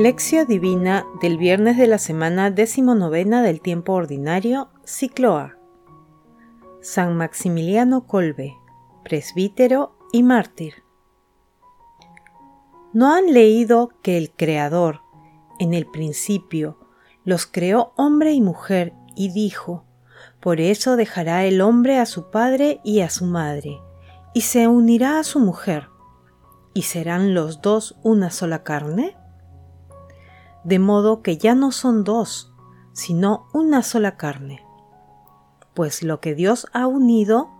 Lección Divina del viernes de la semana decimonovena del tiempo ordinario, ciclo A. San Maximiliano Colbe, presbítero y mártir. ¿No han leído que el Creador, en el principio, los creó hombre y mujer y dijo, por eso dejará el hombre a su padre y a su madre, y se unirá a su mujer, y serán los dos una sola carne? De modo que ya no son dos, sino una sola carne. Pues lo que Dios ha unido,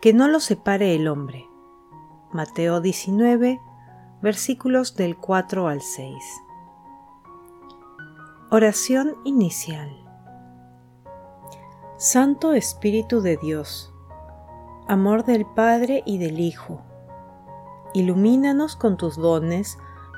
que no lo separe el hombre. Mateo 19, versículos del 4 al 6. Oración inicial. Santo Espíritu de Dios, amor del Padre y del Hijo, ilumínanos con tus dones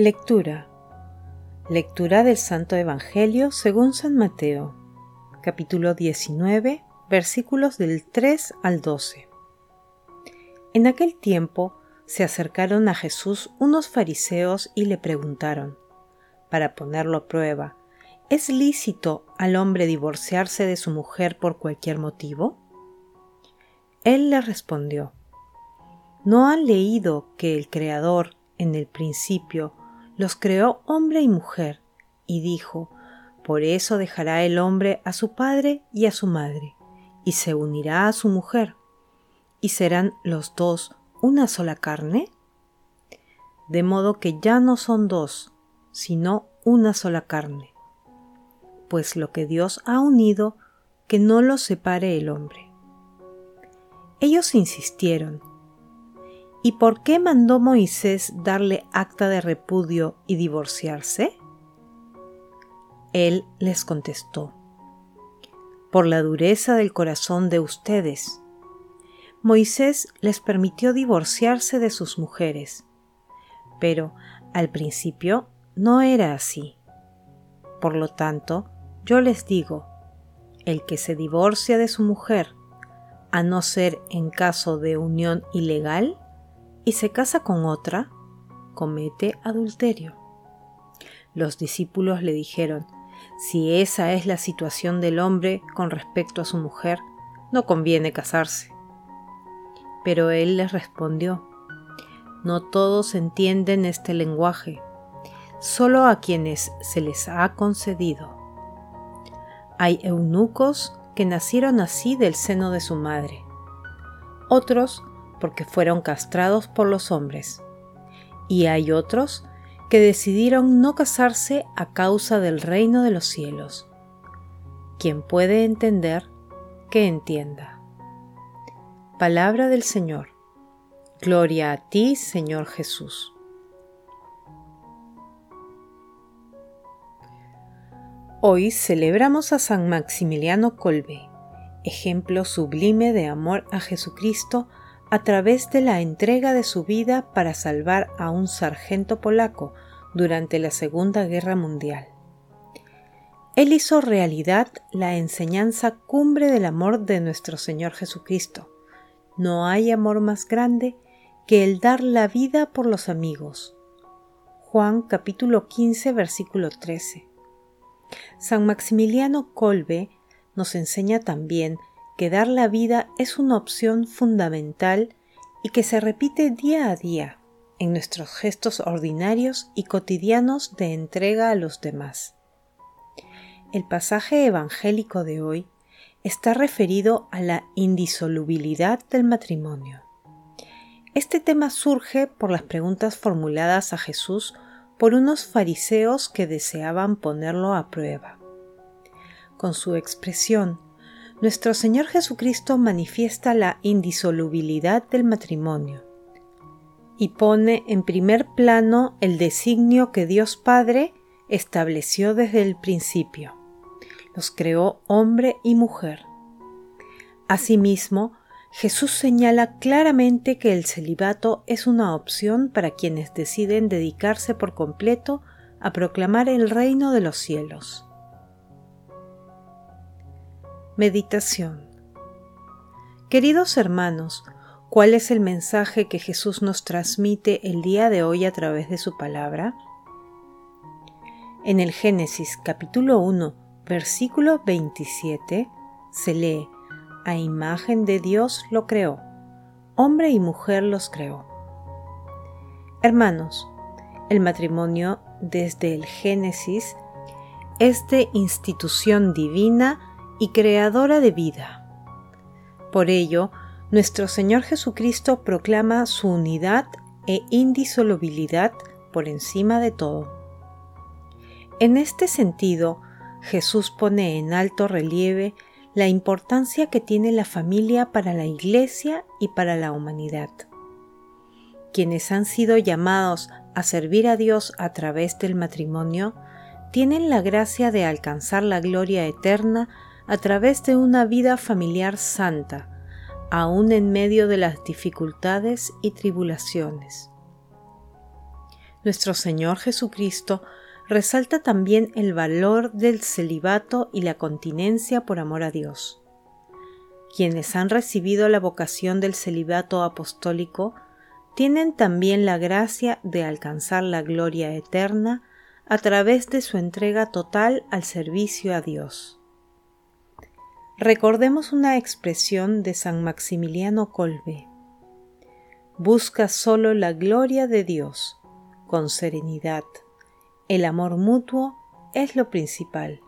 Lectura. Lectura del Santo Evangelio según San Mateo, capítulo 19, versículos del 3 al 12. En aquel tiempo se acercaron a Jesús unos fariseos y le preguntaron, para ponerlo a prueba, ¿es lícito al hombre divorciarse de su mujer por cualquier motivo? Él le respondió, ¿no han leído que el Creador en el principio los creó hombre y mujer, y dijo, Por eso dejará el hombre a su padre y a su madre, y se unirá a su mujer, y serán los dos una sola carne? De modo que ya no son dos, sino una sola carne. Pues lo que Dios ha unido, que no lo separe el hombre. Ellos insistieron, ¿Y por qué mandó Moisés darle acta de repudio y divorciarse? Él les contestó, por la dureza del corazón de ustedes. Moisés les permitió divorciarse de sus mujeres, pero al principio no era así. Por lo tanto, yo les digo, el que se divorcia de su mujer, a no ser en caso de unión ilegal, y se casa con otra, comete adulterio. Los discípulos le dijeron, si esa es la situación del hombre con respecto a su mujer, no conviene casarse. Pero él les respondió, no todos entienden este lenguaje, solo a quienes se les ha concedido. Hay eunucos que nacieron así del seno de su madre, otros porque fueron castrados por los hombres, y hay otros que decidieron no casarse a causa del reino de los cielos. Quien puede entender, que entienda. Palabra del Señor. Gloria a ti, Señor Jesús. Hoy celebramos a San Maximiliano Colbe, ejemplo sublime de amor a Jesucristo a través de la entrega de su vida para salvar a un sargento polaco durante la Segunda Guerra Mundial. Él hizo realidad la enseñanza cumbre del amor de nuestro Señor Jesucristo. No hay amor más grande que el dar la vida por los amigos. Juan capítulo 15 versículo 13. San Maximiliano Kolbe nos enseña también que dar la vida es una opción fundamental y que se repite día a día en nuestros gestos ordinarios y cotidianos de entrega a los demás. El pasaje evangélico de hoy está referido a la indisolubilidad del matrimonio. Este tema surge por las preguntas formuladas a Jesús por unos fariseos que deseaban ponerlo a prueba. Con su expresión nuestro Señor Jesucristo manifiesta la indisolubilidad del matrimonio y pone en primer plano el designio que Dios Padre estableció desde el principio. Los creó hombre y mujer. Asimismo, Jesús señala claramente que el celibato es una opción para quienes deciden dedicarse por completo a proclamar el reino de los cielos. Meditación Queridos hermanos, ¿cuál es el mensaje que Jesús nos transmite el día de hoy a través de su palabra? En el Génesis capítulo 1, versículo 27, se lee, a imagen de Dios lo creó, hombre y mujer los creó. Hermanos, el matrimonio desde el Génesis es de institución divina y creadora de vida. Por ello, nuestro Señor Jesucristo proclama su unidad e indisolubilidad por encima de todo. En este sentido, Jesús pone en alto relieve la importancia que tiene la familia para la Iglesia y para la humanidad. Quienes han sido llamados a servir a Dios a través del matrimonio tienen la gracia de alcanzar la gloria eterna a través de una vida familiar santa, aun en medio de las dificultades y tribulaciones. Nuestro Señor Jesucristo resalta también el valor del celibato y la continencia por amor a Dios. Quienes han recibido la vocación del celibato apostólico tienen también la gracia de alcanzar la gloria eterna a través de su entrega total al servicio a Dios. Recordemos una expresión de San Maximiliano Colbe. Busca solo la gloria de Dios, con serenidad. El amor mutuo es lo principal.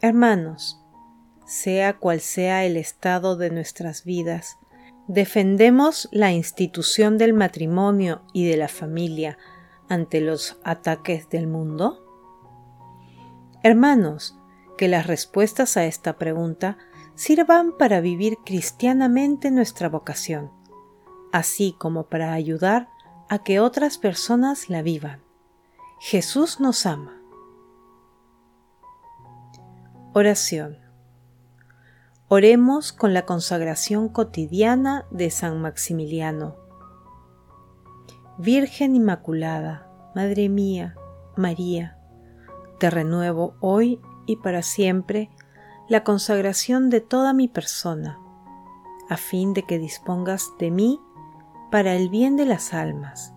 Hermanos, sea cual sea el estado de nuestras vidas, defendemos la institución del matrimonio y de la familia ante los ataques del mundo? Hermanos, que las respuestas a esta pregunta sirvan para vivir cristianamente nuestra vocación, así como para ayudar a que otras personas la vivan. Jesús nos ama. Oración. Oremos con la consagración cotidiana de San Maximiliano. Virgen Inmaculada, Madre mía, María, te renuevo hoy y para siempre la consagración de toda mi persona, a fin de que dispongas de mí para el bien de las almas.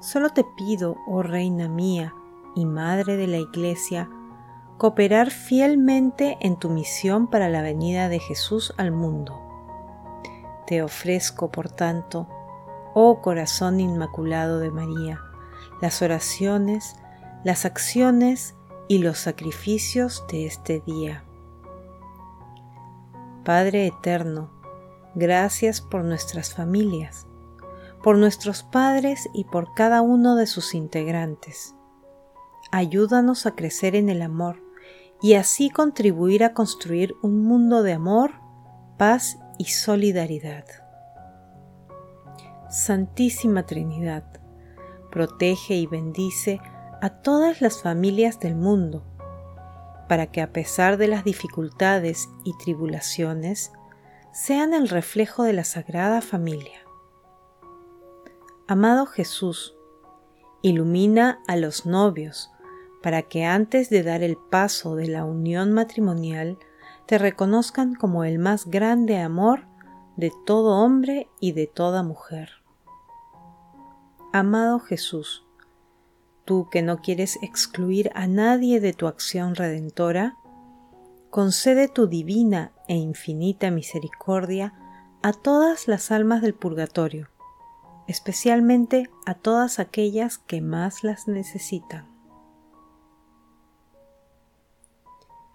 Solo te pido, oh Reina mía y Madre de la Iglesia, cooperar fielmente en tu misión para la venida de Jesús al mundo. Te ofrezco, por tanto, oh corazón inmaculado de María, las oraciones, las acciones y los sacrificios de este día. Padre Eterno, gracias por nuestras familias, por nuestros padres y por cada uno de sus integrantes. Ayúdanos a crecer en el amor y así contribuir a construir un mundo de amor, paz y solidaridad. Santísima Trinidad, protege y bendice todas las familias del mundo, para que a pesar de las dificultades y tribulaciones, sean el reflejo de la Sagrada Familia. Amado Jesús, ilumina a los novios para que antes de dar el paso de la unión matrimonial te reconozcan como el más grande amor de todo hombre y de toda mujer. Amado Jesús, tú que no quieres excluir a nadie de tu acción redentora, concede tu divina e infinita misericordia a todas las almas del purgatorio, especialmente a todas aquellas que más las necesitan.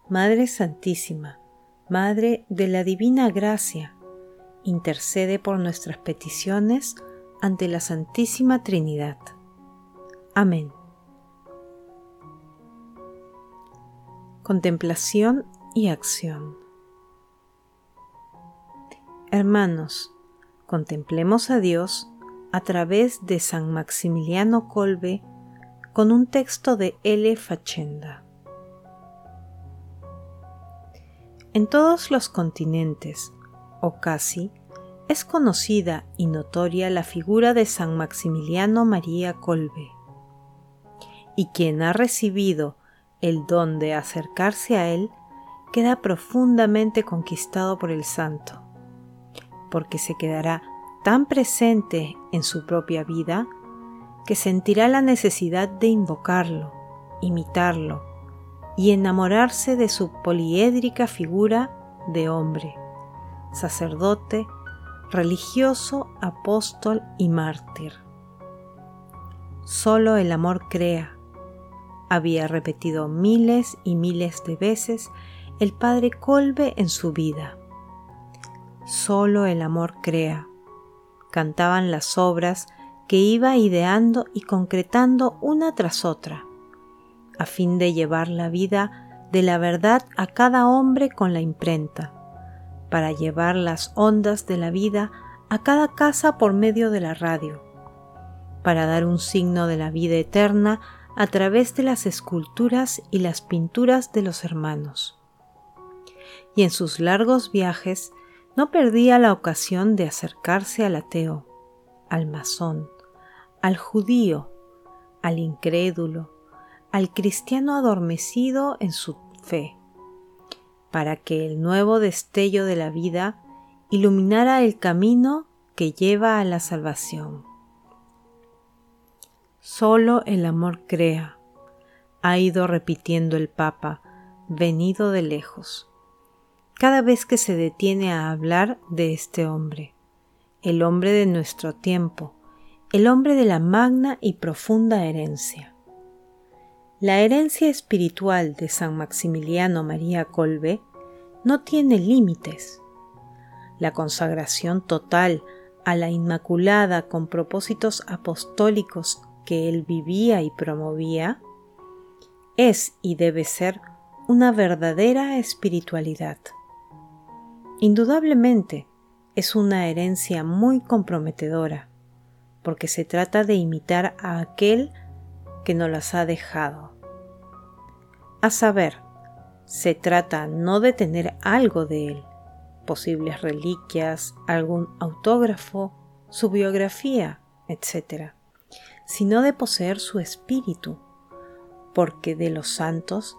Madre Santísima, Madre de la Divina Gracia, intercede por nuestras peticiones ante la Santísima Trinidad. Amén. Contemplación y acción. Hermanos, contemplemos a Dios a través de San Maximiliano Colbe con un texto de L. Fachenda. En todos los continentes, o casi, es conocida y notoria la figura de San Maximiliano María Colbe, y quien ha recibido el don de acercarse a él queda profundamente conquistado por el santo, porque se quedará tan presente en su propia vida que sentirá la necesidad de invocarlo, imitarlo y enamorarse de su poliédrica figura de hombre, sacerdote, religioso, apóstol y mártir. Solo el amor crea, había repetido miles y miles de veces el padre Colbe en su vida. Solo el amor crea, cantaban las obras que iba ideando y concretando una tras otra, a fin de llevar la vida de la verdad a cada hombre con la imprenta, para llevar las ondas de la vida a cada casa por medio de la radio, para dar un signo de la vida eterna a través de las esculturas y las pinturas de los hermanos. Y en sus largos viajes no perdía la ocasión de acercarse al ateo, al masón, al judío, al incrédulo, al cristiano adormecido en su fe, para que el nuevo destello de la vida iluminara el camino que lleva a la salvación. Solo el amor crea, ha ido repitiendo el Papa, venido de lejos, cada vez que se detiene a hablar de este hombre, el hombre de nuestro tiempo, el hombre de la magna y profunda herencia. La herencia espiritual de San Maximiliano María Colbe no tiene límites. La consagración total a la Inmaculada con propósitos apostólicos que él vivía y promovía, es y debe ser una verdadera espiritualidad. Indudablemente es una herencia muy comprometedora, porque se trata de imitar a aquel que nos las ha dejado. A saber, se trata no de tener algo de él, posibles reliquias, algún autógrafo, su biografía, etc., sino de poseer su espíritu, porque de los santos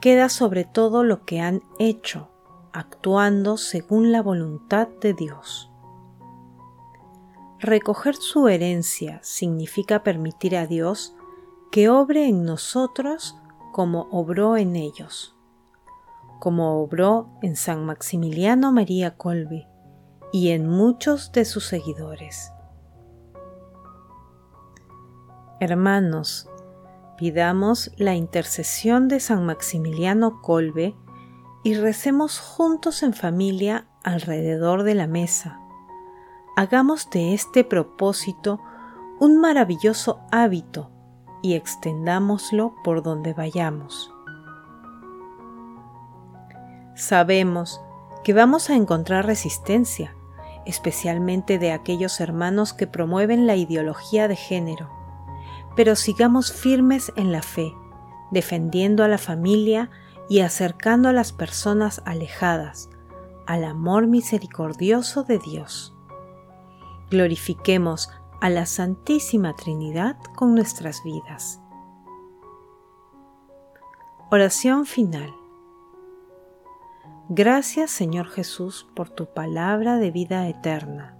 queda sobre todo lo que han hecho, actuando según la voluntad de Dios. Recoger su herencia significa permitir a Dios que obre en nosotros como obró en ellos, como obró en San Maximiliano María Colbe y en muchos de sus seguidores. Hermanos, pidamos la intercesión de San Maximiliano Colbe y recemos juntos en familia alrededor de la mesa. Hagamos de este propósito un maravilloso hábito y extendámoslo por donde vayamos. Sabemos que vamos a encontrar resistencia, especialmente de aquellos hermanos que promueven la ideología de género pero sigamos firmes en la fe, defendiendo a la familia y acercando a las personas alejadas al amor misericordioso de Dios. Glorifiquemos a la Santísima Trinidad con nuestras vidas. Oración final. Gracias Señor Jesús por tu palabra de vida eterna